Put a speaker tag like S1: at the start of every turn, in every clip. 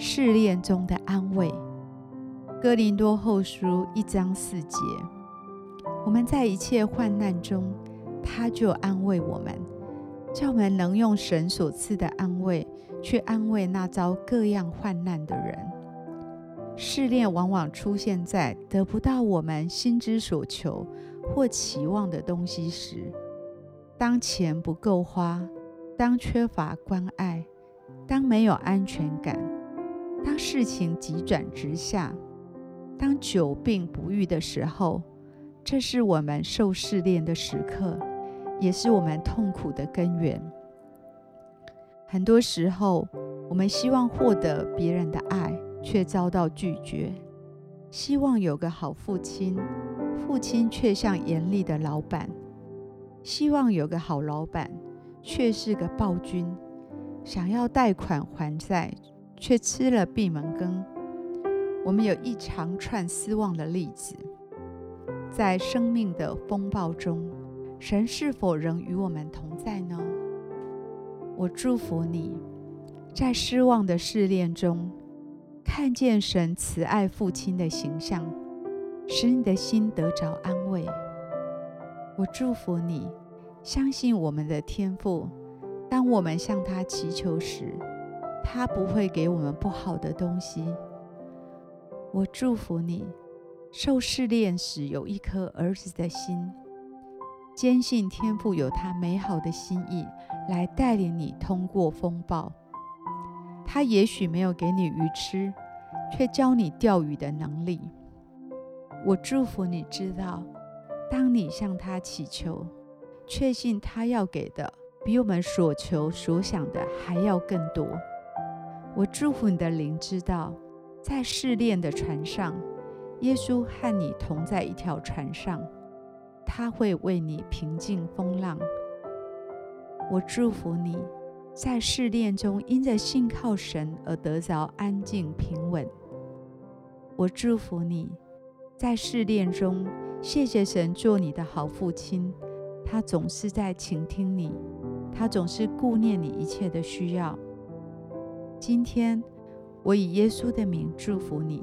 S1: 试炼中的安慰。哥林多后书一章四节，我们在一切患难中，他就安慰我们，叫我们能用神所赐的安慰去安慰那遭各样患难的人。试炼往往出现在得不到我们心之所求或期望的东西时，当钱不够花，当缺乏关爱。当没有安全感，当事情急转直下，当久病不愈的时候，这是我们受试炼的时刻，也是我们痛苦的根源。很多时候，我们希望获得别人的爱，却遭到拒绝；希望有个好父亲，父亲却像严厉的老板；希望有个好老板，却是个暴君。想要贷款还债，却吃了闭门羹。我们有一长串失望的例子。在生命的风暴中，神是否仍与我们同在呢？我祝福你，在失望的试炼中，看见神慈爱父亲的形象，使你的心得着安慰。我祝福你，相信我们的天父。当我们向他祈求时，他不会给我们不好的东西。我祝福你，受试炼时有一颗儿子的心，坚信天父有他美好的心意来带领你通过风暴。他也许没有给你鱼吃，却教你钓鱼的能力。我祝福你知道，当你向他祈求，确信他要给的。比我们所求所想的还要更多。我祝福你的灵知道，在试炼的船上，耶稣和你同在一条船上，他会为你平静风浪。我祝福你在试炼中，因着信靠神而得着安静平稳。我祝福你在试炼中，谢谢神做你的好父亲，他总是在倾听你。他总是顾念你一切的需要。今天，我以耶稣的名祝福你，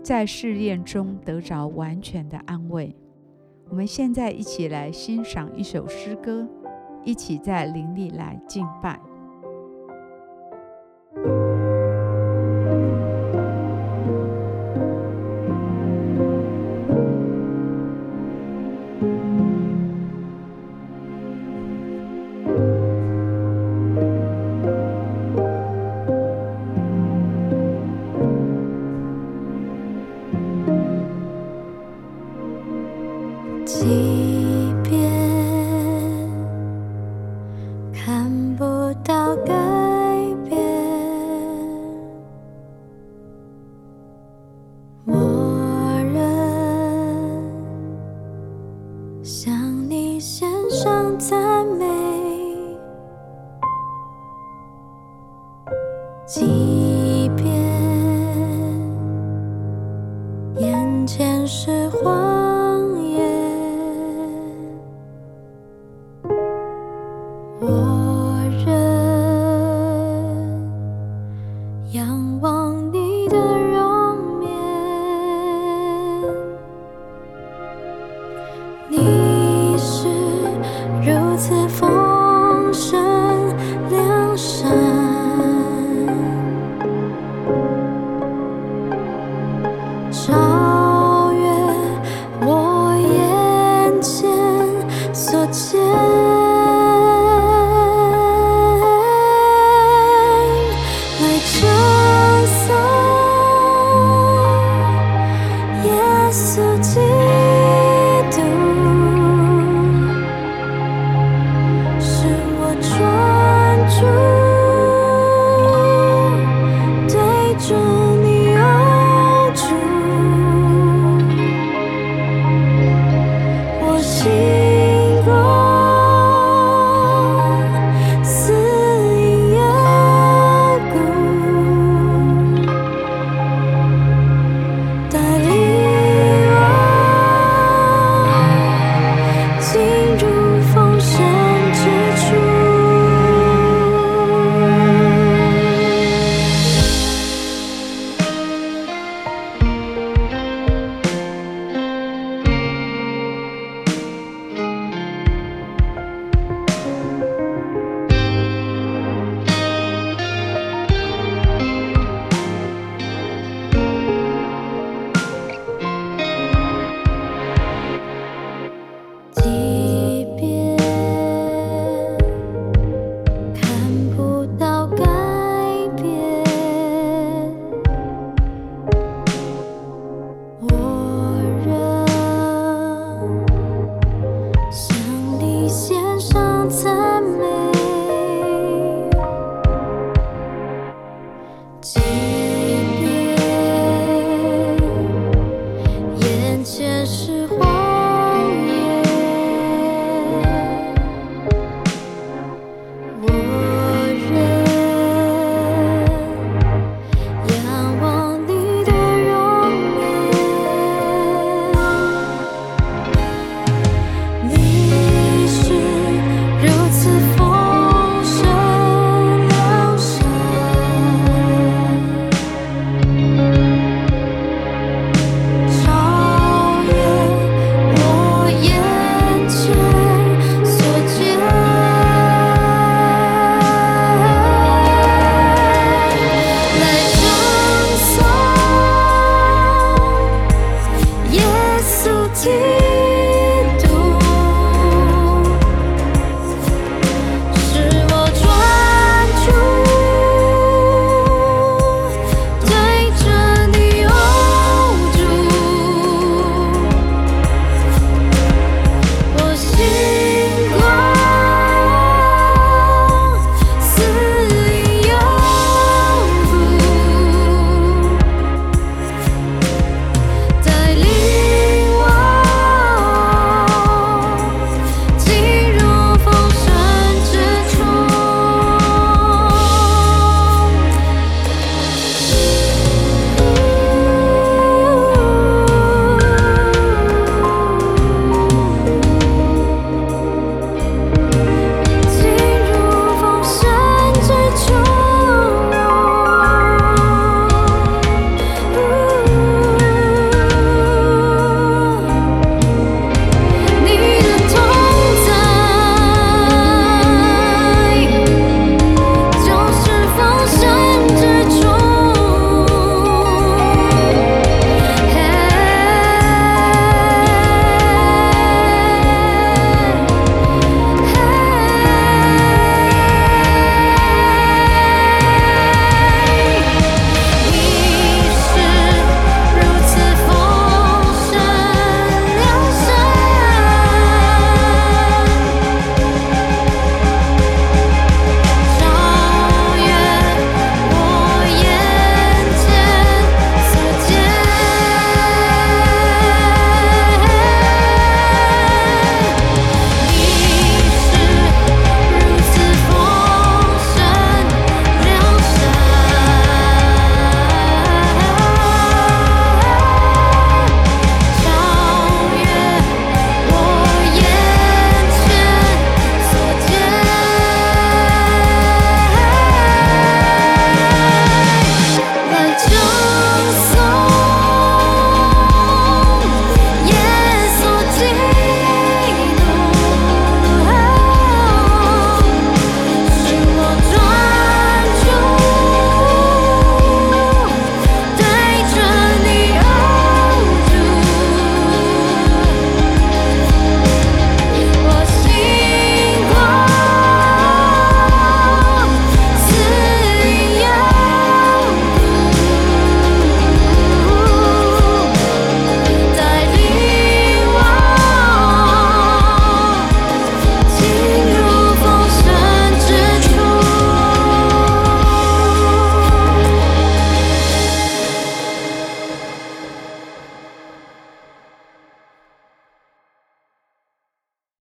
S1: 在试炼中得着完全的安慰。我们现在一起来欣赏一首诗歌，一起在灵里来敬拜。
S2: 即便眼前是荒野，我仍仰望你的容颜。你是如此丰盛。前世我